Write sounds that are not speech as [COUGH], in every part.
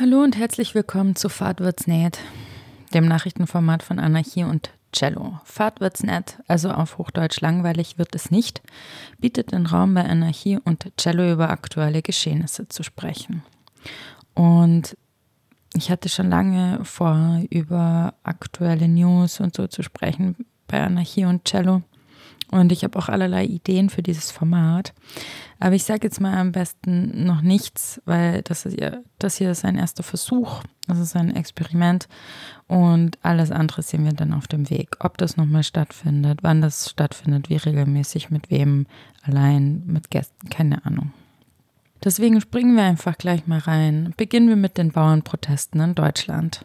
Hallo und herzlich willkommen zu Fahrt wird's nett, dem Nachrichtenformat von Anarchie und Cello. Fahrt wird's nett, also auf Hochdeutsch langweilig wird es nicht, bietet den Raum bei Anarchie und Cello über aktuelle Geschehnisse zu sprechen. Und ich hatte schon lange vor, über aktuelle News und so zu sprechen bei Anarchie und Cello. Und ich habe auch allerlei Ideen für dieses Format. Aber ich sage jetzt mal am besten noch nichts, weil das, ist ja, das hier ist ein erster Versuch. Das ist ein Experiment. Und alles andere sehen wir dann auf dem Weg. Ob das nochmal stattfindet, wann das stattfindet, wie regelmäßig, mit wem, allein, mit Gästen, keine Ahnung. Deswegen springen wir einfach gleich mal rein. Beginnen wir mit den Bauernprotesten in Deutschland.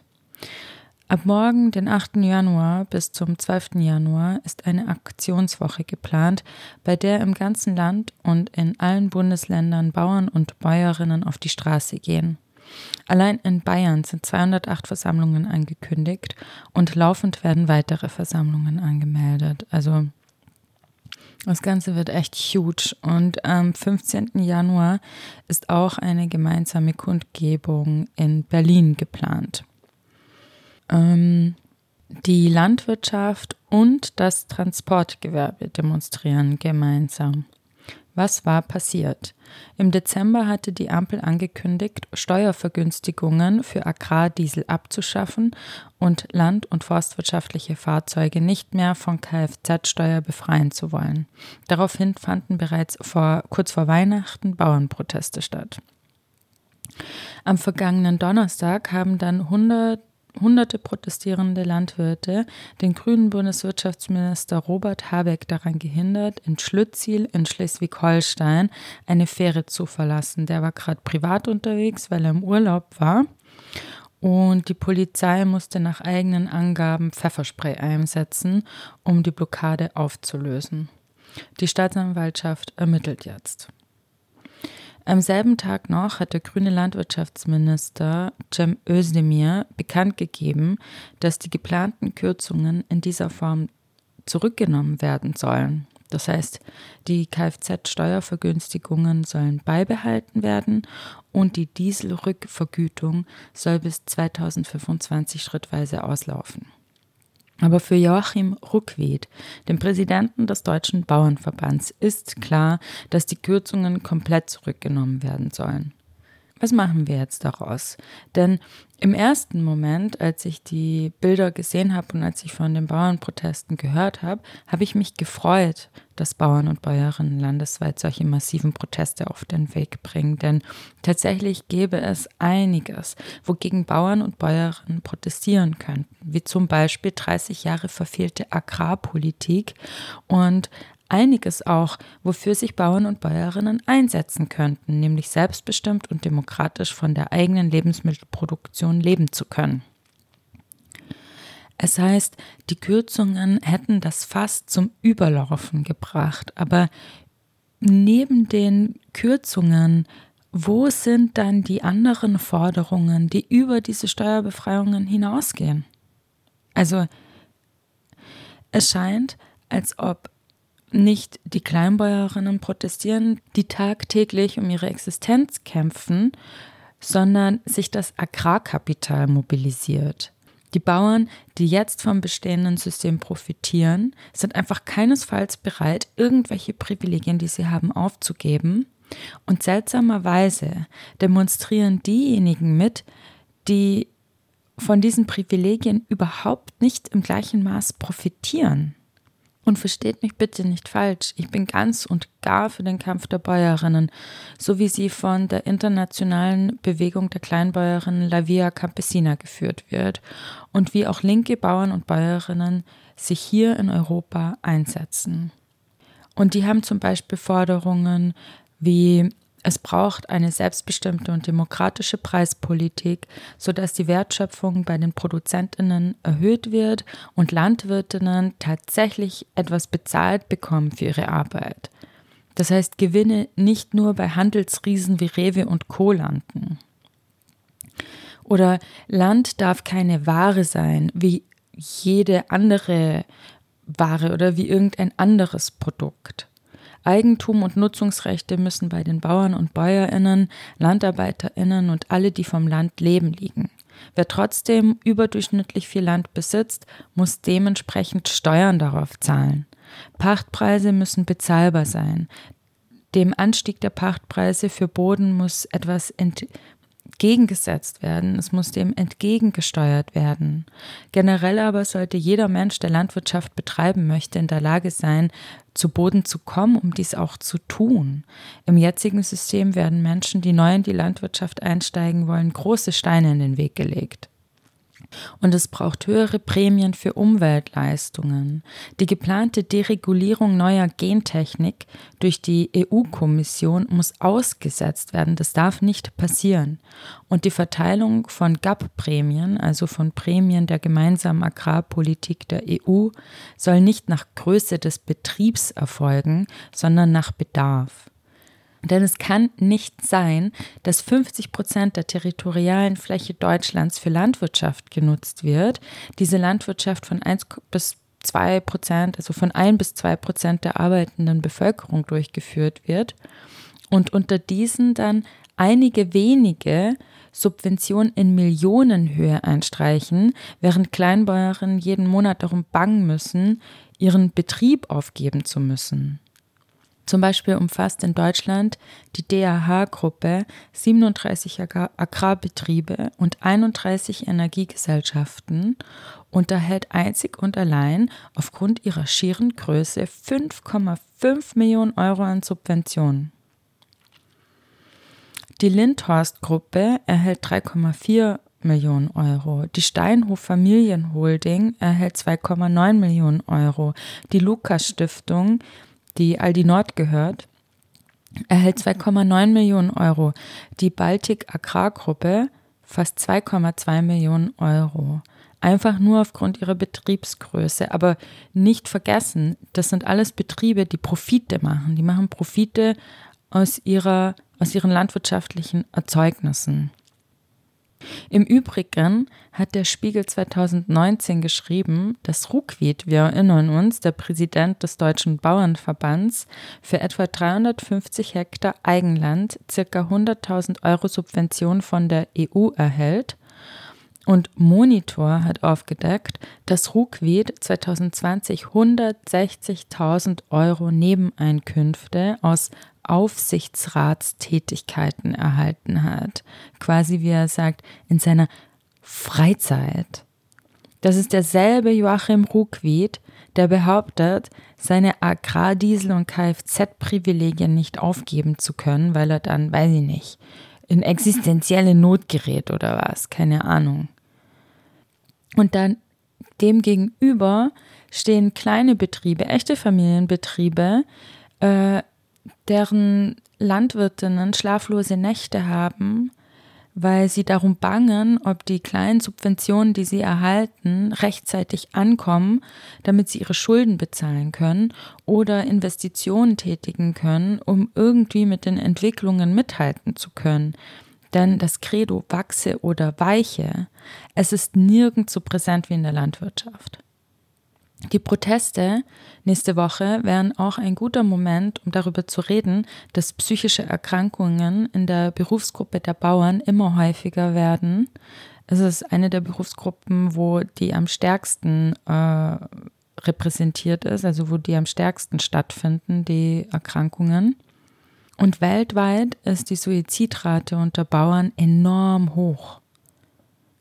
Ab morgen, den 8. Januar bis zum 12. Januar, ist eine Aktionswoche geplant, bei der im ganzen Land und in allen Bundesländern Bauern und Bäuerinnen auf die Straße gehen. Allein in Bayern sind 208 Versammlungen angekündigt und laufend werden weitere Versammlungen angemeldet. Also das Ganze wird echt huge. Und am 15. Januar ist auch eine gemeinsame Kundgebung in Berlin geplant ähm, die Landwirtschaft und das Transportgewerbe demonstrieren gemeinsam. Was war passiert? Im Dezember hatte die Ampel angekündigt, Steuervergünstigungen für Agrardiesel abzuschaffen und land- und forstwirtschaftliche Fahrzeuge nicht mehr von Kfz-Steuer befreien zu wollen. Daraufhin fanden bereits vor, kurz vor Weihnachten Bauernproteste statt. Am vergangenen Donnerstag haben dann 100 hunderte protestierende Landwirte den grünen Bundeswirtschaftsminister Robert Habeck daran gehindert, in Schlütziel in Schleswig-Holstein eine Fähre zu verlassen. Der war gerade privat unterwegs, weil er im Urlaub war. Und die Polizei musste nach eigenen Angaben Pfefferspray einsetzen, um die Blockade aufzulösen. Die Staatsanwaltschaft ermittelt jetzt. Am selben Tag noch hat der grüne Landwirtschaftsminister Cem Özdemir bekannt gegeben, dass die geplanten Kürzungen in dieser Form zurückgenommen werden sollen. Das heißt, die Kfz-Steuervergünstigungen sollen beibehalten werden und die Dieselrückvergütung soll bis 2025 schrittweise auslaufen. Aber für Joachim Ruckwied, den Präsidenten des Deutschen Bauernverbands, ist klar, dass die Kürzungen komplett zurückgenommen werden sollen. Was machen wir jetzt daraus? Denn im ersten Moment, als ich die Bilder gesehen habe und als ich von den Bauernprotesten gehört habe, habe ich mich gefreut, dass Bauern und Bäuerinnen landesweit solche massiven Proteste auf den Weg bringen. Denn tatsächlich gäbe es einiges, wogegen Bauern und Bäuerinnen protestieren könnten, wie zum Beispiel 30 Jahre verfehlte Agrarpolitik und einiges auch, wofür sich Bauern und Bäuerinnen einsetzen könnten, nämlich selbstbestimmt und demokratisch von der eigenen Lebensmittelproduktion leben zu können. Es heißt, die Kürzungen hätten das Fass zum Überlaufen gebracht, aber neben den Kürzungen, wo sind dann die anderen Forderungen, die über diese Steuerbefreiungen hinausgehen? Also es scheint, als ob nicht die Kleinbäuerinnen protestieren, die tagtäglich um ihre Existenz kämpfen, sondern sich das Agrarkapital mobilisiert. Die Bauern, die jetzt vom bestehenden System profitieren, sind einfach keinesfalls bereit, irgendwelche Privilegien, die sie haben, aufzugeben. Und seltsamerweise demonstrieren diejenigen mit, die von diesen Privilegien überhaupt nicht im gleichen Maß profitieren. Und versteht mich bitte nicht falsch, ich bin ganz und gar für den Kampf der Bäuerinnen, so wie sie von der internationalen Bewegung der Kleinbäuerinnen La Via Campesina geführt wird und wie auch linke Bauern und Bäuerinnen sich hier in Europa einsetzen. Und die haben zum Beispiel Forderungen wie es braucht eine selbstbestimmte und demokratische Preispolitik, sodass die Wertschöpfung bei den Produzentinnen erhöht wird und Landwirtinnen tatsächlich etwas bezahlt bekommen für ihre Arbeit. Das heißt, Gewinne nicht nur bei Handelsriesen wie Rewe und Co. landen. Oder Land darf keine Ware sein, wie jede andere Ware oder wie irgendein anderes Produkt. Eigentum und Nutzungsrechte müssen bei den Bauern und Bäuerinnen, Landarbeiterinnen und alle, die vom Land leben, liegen. Wer trotzdem überdurchschnittlich viel Land besitzt, muss dementsprechend Steuern darauf zahlen. Pachtpreise müssen bezahlbar sein. Dem Anstieg der Pachtpreise für Boden muss etwas entgegengesetzt werden, es muss dem entgegengesteuert werden. Generell aber sollte jeder Mensch, der Landwirtschaft betreiben möchte, in der Lage sein, zu Boden zu kommen, um dies auch zu tun. Im jetzigen System werden Menschen, die neu in die Landwirtschaft einsteigen wollen, große Steine in den Weg gelegt. Und es braucht höhere Prämien für Umweltleistungen. Die geplante Deregulierung neuer Gentechnik durch die EU-Kommission muss ausgesetzt werden. Das darf nicht passieren. Und die Verteilung von GAP-Prämien, also von Prämien der gemeinsamen Agrarpolitik der EU, soll nicht nach Größe des Betriebs erfolgen, sondern nach Bedarf. Denn es kann nicht sein, dass 50 Prozent der territorialen Fläche Deutschlands für Landwirtschaft genutzt wird. Diese Landwirtschaft von 1 bis 2 Prozent, also von 1 bis 2 Prozent der arbeitenden Bevölkerung durchgeführt wird. Und unter diesen dann einige wenige Subventionen in Millionenhöhe einstreichen, während Kleinbäuerinnen jeden Monat darum bangen müssen, ihren Betrieb aufgeben zu müssen. Zum Beispiel umfasst in Deutschland die DAH-Gruppe 37 Agrarbetriebe und 31 Energiegesellschaften und erhält einzig und allein aufgrund ihrer schieren Größe 5,5 Millionen Euro an Subventionen. Die Lindhorst-Gruppe erhält 3,4 Millionen Euro. Die Steinhof Familienholding erhält 2,9 Millionen Euro. Die Lukas Stiftung die Aldi Nord gehört, erhält 2,9 Millionen Euro. Die Baltic Agrargruppe fast 2,2 Millionen Euro. Einfach nur aufgrund ihrer Betriebsgröße. Aber nicht vergessen, das sind alles Betriebe, die Profite machen. Die machen Profite aus, ihrer, aus ihren landwirtschaftlichen Erzeugnissen. Im Übrigen hat der Spiegel 2019 geschrieben, dass Ruckwied, wir erinnern uns, der Präsident des Deutschen Bauernverbands, für etwa 350 Hektar Eigenland ca. 100.000 Euro Subvention von der EU erhält. Und Monitor hat aufgedeckt, dass Ruckwied 2020 160.000 Euro Nebeneinkünfte aus Aufsichtsratstätigkeiten erhalten hat. Quasi, wie er sagt, in seiner Freizeit. Das ist derselbe Joachim Ruckwied, der behauptet, seine Agrardiesel- und Kfz-Privilegien nicht aufgeben zu können, weil er dann, weiß ich nicht, in existenzielle Not gerät oder was, keine Ahnung. Und dann demgegenüber stehen kleine Betriebe, echte Familienbetriebe, äh, deren Landwirtinnen schlaflose Nächte haben, weil sie darum bangen, ob die kleinen Subventionen, die sie erhalten, rechtzeitig ankommen, damit sie ihre Schulden bezahlen können oder Investitionen tätigen können, um irgendwie mit den Entwicklungen mithalten zu können. Denn das Credo wachse oder weiche, es ist nirgends so präsent wie in der Landwirtschaft. Die Proteste nächste Woche wären auch ein guter Moment, um darüber zu reden, dass psychische Erkrankungen in der Berufsgruppe der Bauern immer häufiger werden. Es ist eine der Berufsgruppen, wo die am stärksten äh, repräsentiert ist, also wo die am stärksten stattfinden, die Erkrankungen. Und weltweit ist die Suizidrate unter Bauern enorm hoch.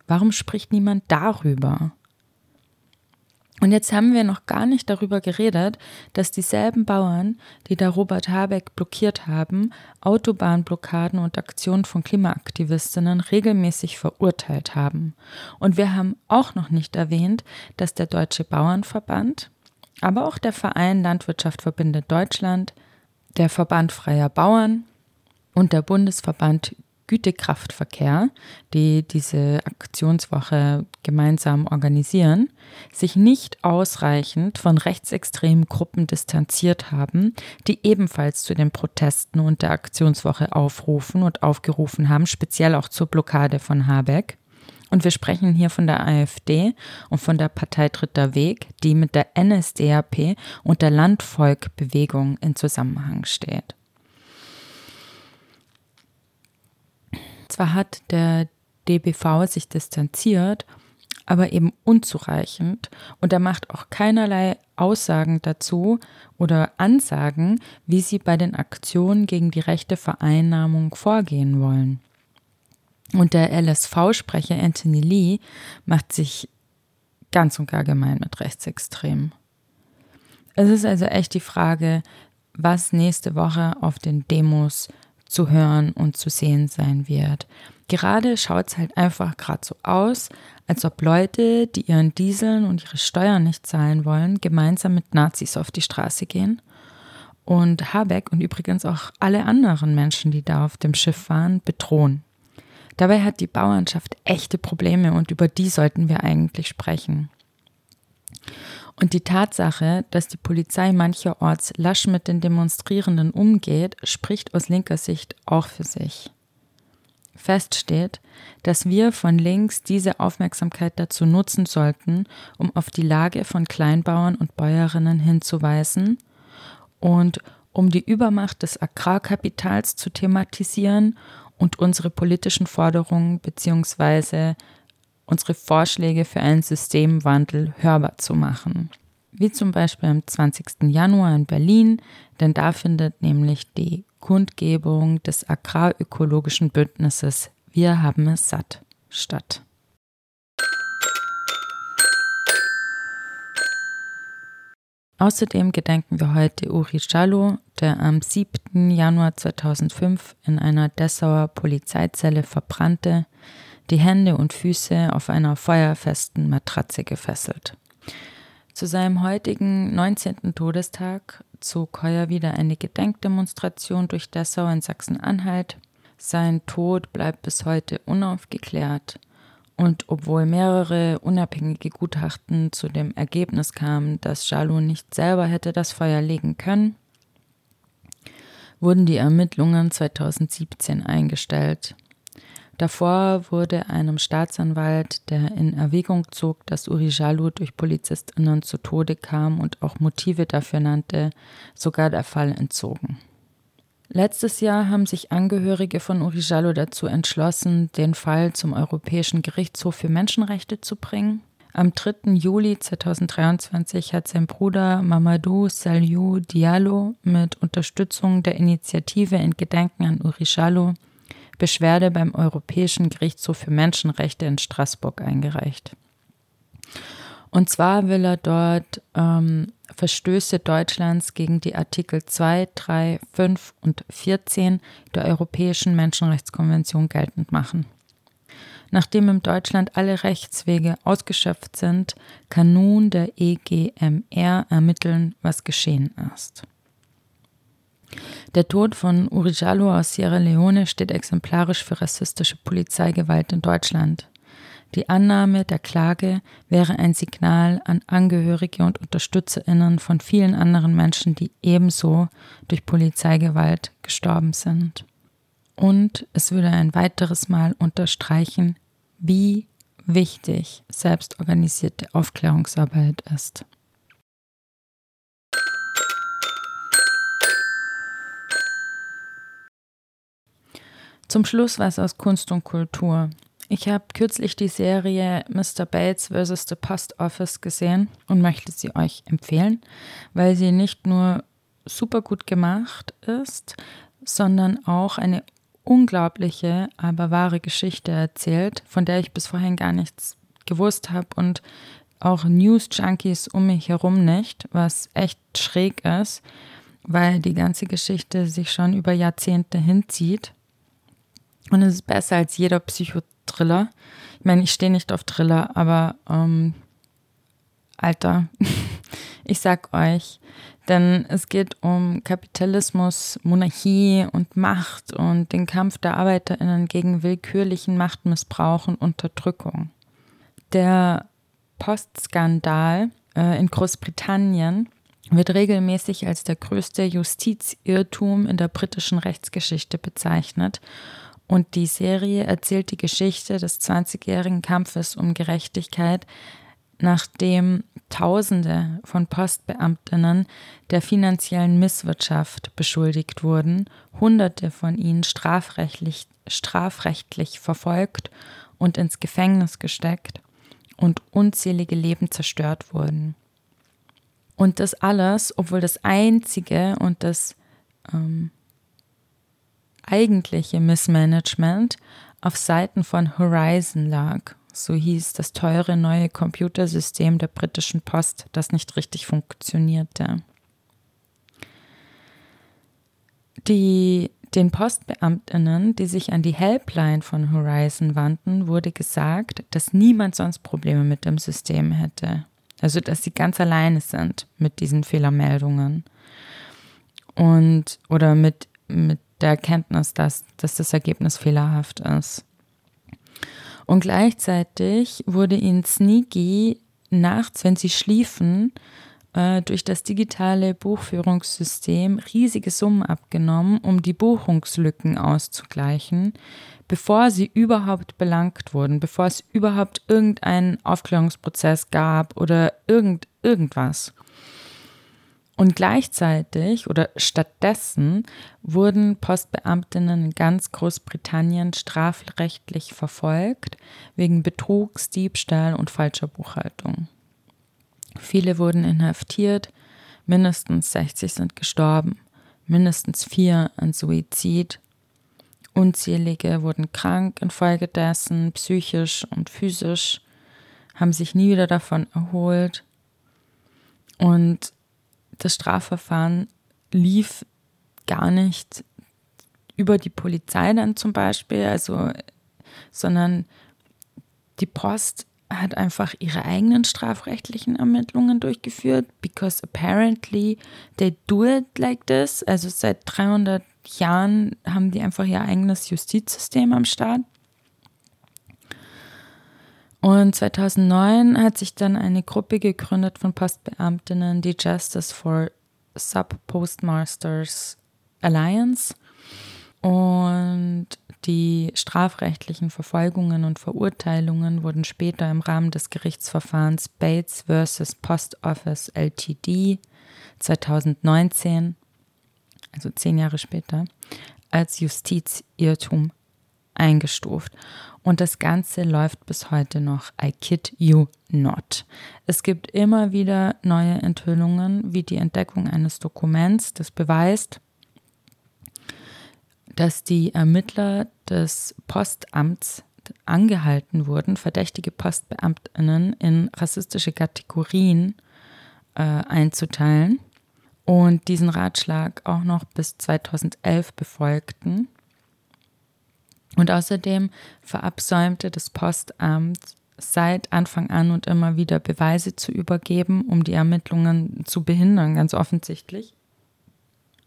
Warum spricht niemand darüber? Und jetzt haben wir noch gar nicht darüber geredet, dass dieselben Bauern, die da Robert Habeck blockiert haben, Autobahnblockaden und Aktionen von Klimaaktivistinnen regelmäßig verurteilt haben. Und wir haben auch noch nicht erwähnt, dass der Deutsche Bauernverband, aber auch der Verein Landwirtschaft verbindet Deutschland, der Verband freier Bauern und der Bundesverband Gütekraftverkehr, die diese Aktionswoche gemeinsam organisieren, sich nicht ausreichend von rechtsextremen Gruppen distanziert haben, die ebenfalls zu den Protesten und der Aktionswoche aufrufen und aufgerufen haben, speziell auch zur Blockade von Habeck. Und wir sprechen hier von der AfD und von der Partei Dritter Weg, die mit der NSDAP und der Landvolkbewegung in Zusammenhang steht. Zwar hat der DBV sich distanziert, aber eben unzureichend und er macht auch keinerlei Aussagen dazu oder Ansagen, wie sie bei den Aktionen gegen die rechte Vereinnahmung vorgehen wollen. Und der LSV-Sprecher Anthony Lee macht sich ganz und gar gemein mit Rechtsextremen. Es ist also echt die Frage, was nächste Woche auf den Demos zu hören und zu sehen sein wird. Gerade schaut es halt einfach gerade so aus, als ob Leute, die ihren Dieseln und ihre Steuern nicht zahlen wollen, gemeinsam mit Nazis auf die Straße gehen. Und Habeck und übrigens auch alle anderen Menschen, die da auf dem Schiff waren, bedrohen. Dabei hat die Bauernschaft echte Probleme und über die sollten wir eigentlich sprechen. Und die Tatsache, dass die Polizei mancherorts lasch mit den Demonstrierenden umgeht, spricht aus linker Sicht auch für sich. Fest steht, dass wir von links diese Aufmerksamkeit dazu nutzen sollten, um auf die Lage von Kleinbauern und Bäuerinnen hinzuweisen und um die Übermacht des Agrarkapitals zu thematisieren und unsere politischen Forderungen bzw. unsere Vorschläge für einen Systemwandel hörbar zu machen. Wie zum Beispiel am 20. Januar in Berlin, denn da findet nämlich die Kundgebung des Agrarökologischen Bündnisses Wir haben es satt statt. Außerdem gedenken wir heute Uri Schallow, der am 7. Januar 2005 in einer Dessauer Polizeizelle verbrannte, die Hände und Füße auf einer feuerfesten Matratze gefesselt. Zu seinem heutigen 19. Todestag zog heuer wieder eine Gedenkdemonstration durch Dessau in Sachsen-Anhalt. Sein Tod bleibt bis heute unaufgeklärt. Und obwohl mehrere unabhängige Gutachten zu dem Ergebnis kamen, dass Jalou nicht selber hätte das Feuer legen können, wurden die Ermittlungen 2017 eingestellt. Davor wurde einem Staatsanwalt, der in Erwägung zog, dass Uri Jalou durch PolizistInnen zu Tode kam und auch Motive dafür nannte, sogar der Fall entzogen. Letztes Jahr haben sich Angehörige von Uri Jallo dazu entschlossen, den Fall zum Europäischen Gerichtshof für Menschenrechte zu bringen. Am 3. Juli 2023 hat sein Bruder Mamadou Saliou Diallo mit Unterstützung der Initiative in Gedenken an Uri Jallo Beschwerde beim Europäischen Gerichtshof für Menschenrechte in Straßburg eingereicht. Und zwar will er dort ähm, Verstöße Deutschlands gegen die Artikel 2, 3, 5 und 14 der Europäischen Menschenrechtskonvention geltend machen. Nachdem in Deutschland alle Rechtswege ausgeschöpft sind, kann nun der EGMR ermitteln, was geschehen ist. Der Tod von Uri Jallo aus Sierra Leone steht exemplarisch für rassistische Polizeigewalt in Deutschland. Die Annahme der Klage wäre ein Signal an Angehörige und Unterstützerinnen von vielen anderen Menschen, die ebenso durch Polizeigewalt gestorben sind. Und es würde ein weiteres Mal unterstreichen, wie wichtig selbstorganisierte Aufklärungsarbeit ist. Zum Schluss was aus Kunst und Kultur. Ich habe kürzlich die Serie Mr. Bates vs. The Post Office gesehen und möchte sie euch empfehlen, weil sie nicht nur super gut gemacht ist, sondern auch eine unglaubliche, aber wahre Geschichte erzählt, von der ich bis vorhin gar nichts gewusst habe und auch News-Junkies um mich herum nicht, was echt schräg ist, weil die ganze Geschichte sich schon über Jahrzehnte hinzieht. Und es ist besser als jeder Psycho Thriller. Ich meine, ich stehe nicht auf Thriller, aber ähm, Alter, [LAUGHS] ich sag euch, denn es geht um Kapitalismus, Monarchie und Macht und den Kampf der ArbeiterInnen gegen willkürlichen Machtmissbrauch und Unterdrückung. Der Postskandal äh, in Großbritannien wird regelmäßig als der größte Justizirrtum in der britischen Rechtsgeschichte bezeichnet Und die Serie erzählt die Geschichte des 20-jährigen Kampfes um Gerechtigkeit, nachdem Tausende von Postbeamtinnen der finanziellen Misswirtschaft beschuldigt wurden, Hunderte von ihnen strafrechtlich, strafrechtlich verfolgt und ins Gefängnis gesteckt und unzählige Leben zerstört wurden. Und das alles, obwohl das einzige und das ähm, eigentliche Missmanagement auf Seiten von Horizon lag. So hieß das teure neue Computersystem der britischen Post, das nicht richtig funktionierte. Die, den Postbeamtinnen, die sich an die Helpline von Horizon wandten, wurde gesagt, dass niemand sonst Probleme mit dem System hätte. Also, dass sie ganz alleine sind mit diesen Fehlermeldungen. Und, oder mit, mit der Erkenntnis, dass, dass das Ergebnis fehlerhaft ist. Und gleichzeitig wurde ihnen sneaky nachts, wenn sie schliefen, äh, durch das digitale Buchführungssystem riesige Summen abgenommen, um die Buchungslücken auszugleichen, bevor sie überhaupt belangt wurden, bevor es überhaupt irgendeinen Aufklärungsprozess gab oder irgend, irgendwas. Und gleichzeitig oder stattdessen wurden Postbeamtinnen in ganz Großbritannien strafrechtlich verfolgt wegen Betrugs, Diebstahl und falscher Buchhaltung. Viele wurden inhaftiert, mindestens 60 sind gestorben, mindestens vier an Suizid. Unzählige wurden krank infolgedessen, psychisch und physisch, haben sich nie wieder davon erholt. Und das Strafverfahren lief gar nicht über die Polizei dann zum Beispiel, also, sondern die Post hat einfach ihre eigenen strafrechtlichen Ermittlungen durchgeführt, because apparently they do it like this. Also seit 300 Jahren haben die einfach ihr eigenes Justizsystem am Start. Und 2009 hat sich dann eine Gruppe gegründet von Postbeamtinnen, die Justice for Sub-Postmasters Alliance. Und die strafrechtlichen Verfolgungen und Verurteilungen wurden später im Rahmen des Gerichtsverfahrens Bates vs. Post Office LTD 2019, also zehn Jahre später, als Justizirrtum eingestuft. Und das Ganze läuft bis heute noch. I kid you not. Es gibt immer wieder neue Enthüllungen, wie die Entdeckung eines Dokuments, das beweist, dass die Ermittler des Postamts angehalten wurden, verdächtige Postbeamtinnen in rassistische Kategorien äh, einzuteilen und diesen Ratschlag auch noch bis 2011 befolgten. Und außerdem verabsäumte das Postamt seit Anfang an und immer wieder Beweise zu übergeben, um die Ermittlungen zu behindern, ganz offensichtlich.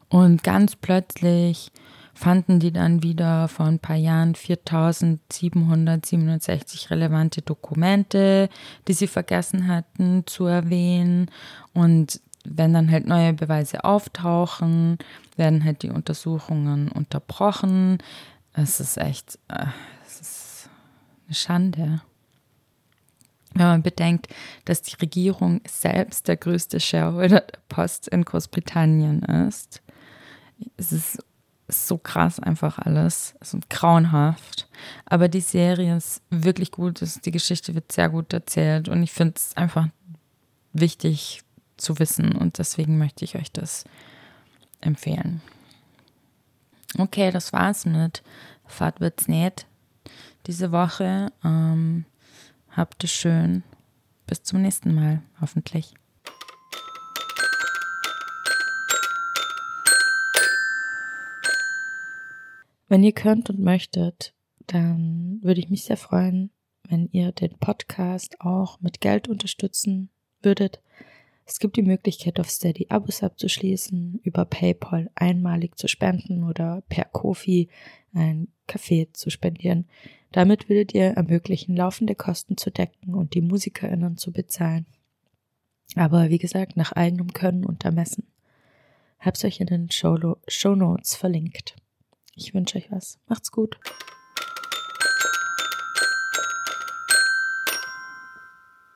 Und ganz plötzlich fanden die dann wieder vor ein paar Jahren 4767 relevante Dokumente, die sie vergessen hatten zu erwähnen. Und wenn dann halt neue Beweise auftauchen, werden halt die Untersuchungen unterbrochen. Es ist echt, äh, es ist eine Schande. Wenn man bedenkt, dass die Regierung selbst der größte Shareholder der Post in Großbritannien ist. Es ist so krass einfach alles. Es ist grauenhaft. Aber die Serie ist wirklich gut. Die Geschichte wird sehr gut erzählt und ich finde es einfach wichtig zu wissen und deswegen möchte ich euch das empfehlen. Okay, das war's mit Fahrt wird's nicht diese Woche. Ähm, habt es schön. Bis zum nächsten Mal, hoffentlich. Wenn ihr könnt und möchtet, dann würde ich mich sehr freuen, wenn ihr den Podcast auch mit Geld unterstützen würdet. Es gibt die Möglichkeit, auf Steady Abos abzuschließen, über PayPal einmalig zu spenden oder per Kofi ein Kaffee zu spendieren. Damit würdet ihr ermöglichen, laufende Kosten zu decken und die MusikerInnen zu bezahlen. Aber wie gesagt, nach eigenem Können und Ermessen. Hab's euch in den Show Notes verlinkt. Ich wünsche euch was. Macht's gut.